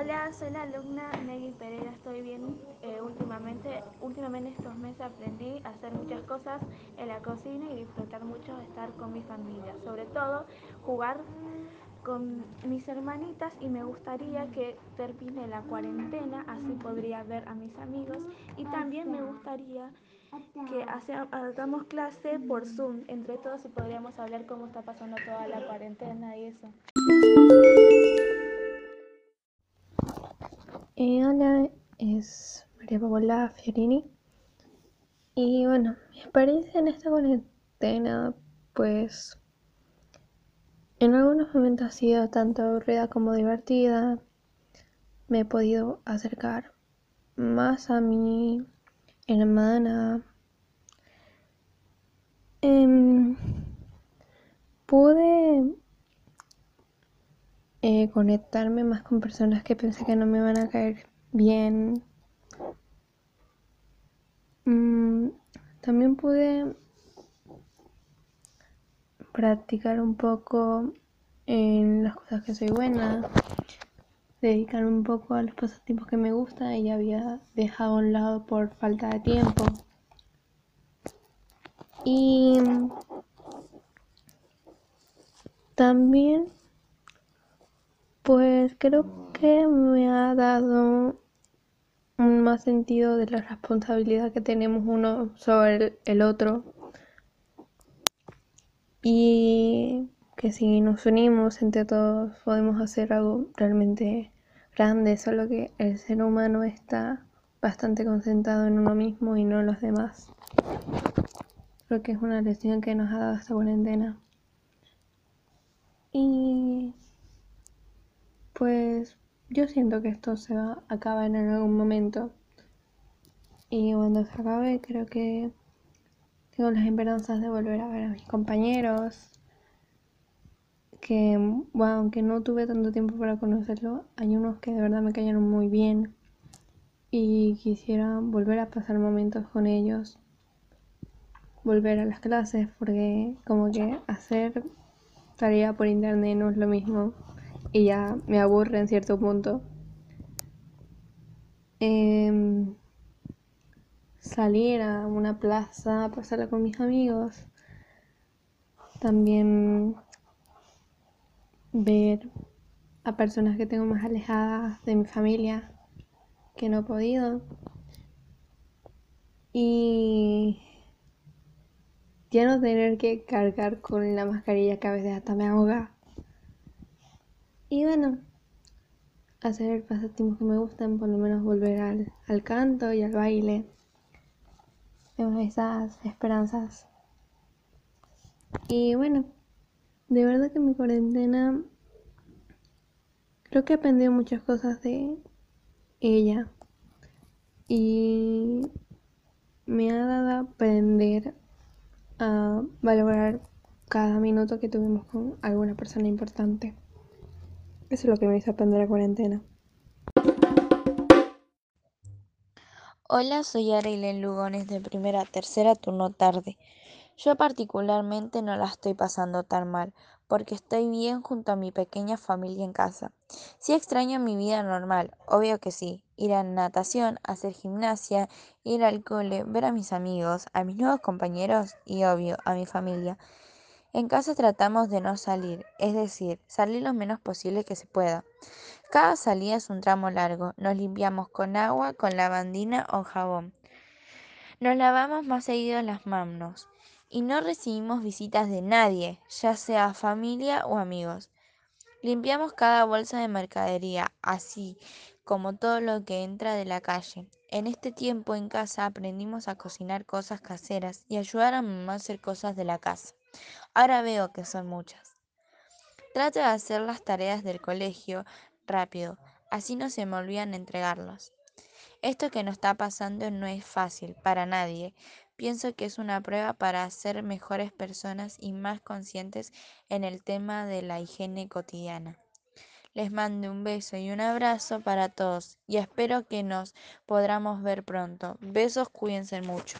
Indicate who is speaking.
Speaker 1: Hola, soy la alumna Megui Pereira, estoy bien. Eh, últimamente, últimamente estos meses aprendí a hacer muchas cosas en la cocina y disfrutar mucho de estar con mi familia, sobre todo jugar con mis hermanitas y me gustaría que termine la cuarentena, así podría ver a mis amigos y también me gustaría que hagamos clase por Zoom entre todos y podríamos hablar cómo está pasando toda la cuarentena y eso.
Speaker 2: Eh, hola, es María Paola Fiorini. Y bueno, mi experiencia en esta cuarentena, pues en algunos momentos ha sido tanto aburrida como divertida. Me he podido acercar más a mi hermana. Em, pude eh, conectarme más con personas que pensé que no me van a caer bien. Mm, también pude practicar un poco en las cosas que soy buena, dedicar un poco a los pasatiempos que me gustan y había dejado a un lado por falta de tiempo. Y también pues creo que me ha dado un más sentido de la responsabilidad que tenemos uno sobre el, otro. Y que si nos unimos entre todos podemos hacer algo realmente grande, solo que el ser humano está bastante concentrado en uno mismo y no en los demás. Creo que es una lección que nos ha dado esta cuarentena. Y pues yo siento que esto se va a acabar en algún momento. Y cuando se acabe creo que tengo las esperanzas de volver a ver a mis compañeros. Que, bueno, aunque no tuve tanto tiempo para conocerlo, hay unos que de verdad me cayeron muy bien. Y quisiera volver a pasar momentos con ellos. Volver a las clases porque como que hacer tarea por internet no es lo mismo y ya me aburre en cierto punto. Em, salir a una plaza, pasarla con mis amigos. También ver a personas que tengo más alejadas de mi familia que no he podido. Y ya no tener que cargar con la mascarilla que a veces hasta me ahoga. Y bueno, hacer pasatiempos que me gustan, por lo menos volver al, canto y al baile. Tengo esas esperanzas. Y bueno, de verdad que mi cuarentena creo que aprendí muchas cosas de ella. Y me ha dado a aprender a valorar cada minuto que tuvimos con alguna persona importante. Eso es lo que me hizo aprender la cuarentena.
Speaker 3: Hola, soy Arilen Lugones de primera tercera turno tarde. Yo particularmente no la estoy pasando tan mal, porque estoy bien junto a mi pequeña familia en casa. Sí extraño mi vida normal, obvio que sí. Ir a natación, hacer gimnasia, ir al cole, ver a mis amigos, a mis nuevos compañeros y obvio a mi familia. En casa tratamos de no salir, es decir, salir lo menos posible que se pueda. Cada salida es un tramo largo, nos limpiamos con agua, con lavandina o jabón. Nos lavamos más seguido las manos y no recibimos visitas de nadie, ya sea familia o amigos. Limpiamos cada bolsa de mercadería, así como todo lo que entra de la calle. En este tiempo en casa aprendimos a cocinar cosas caseras y ayudar a mamá a hacer cosas de la casa. Ahora veo que son muchas. Trato de hacer las tareas del colegio rápido, así no se me olvidan entregarlas. Esto que nos está pasando no es fácil para nadie. Pienso que es una prueba para ser mejores personas y más conscientes en el tema de la higiene cotidiana. Les mando un beso y un abrazo para todos y espero que nos podamos ver pronto. Besos, cuídense mucho.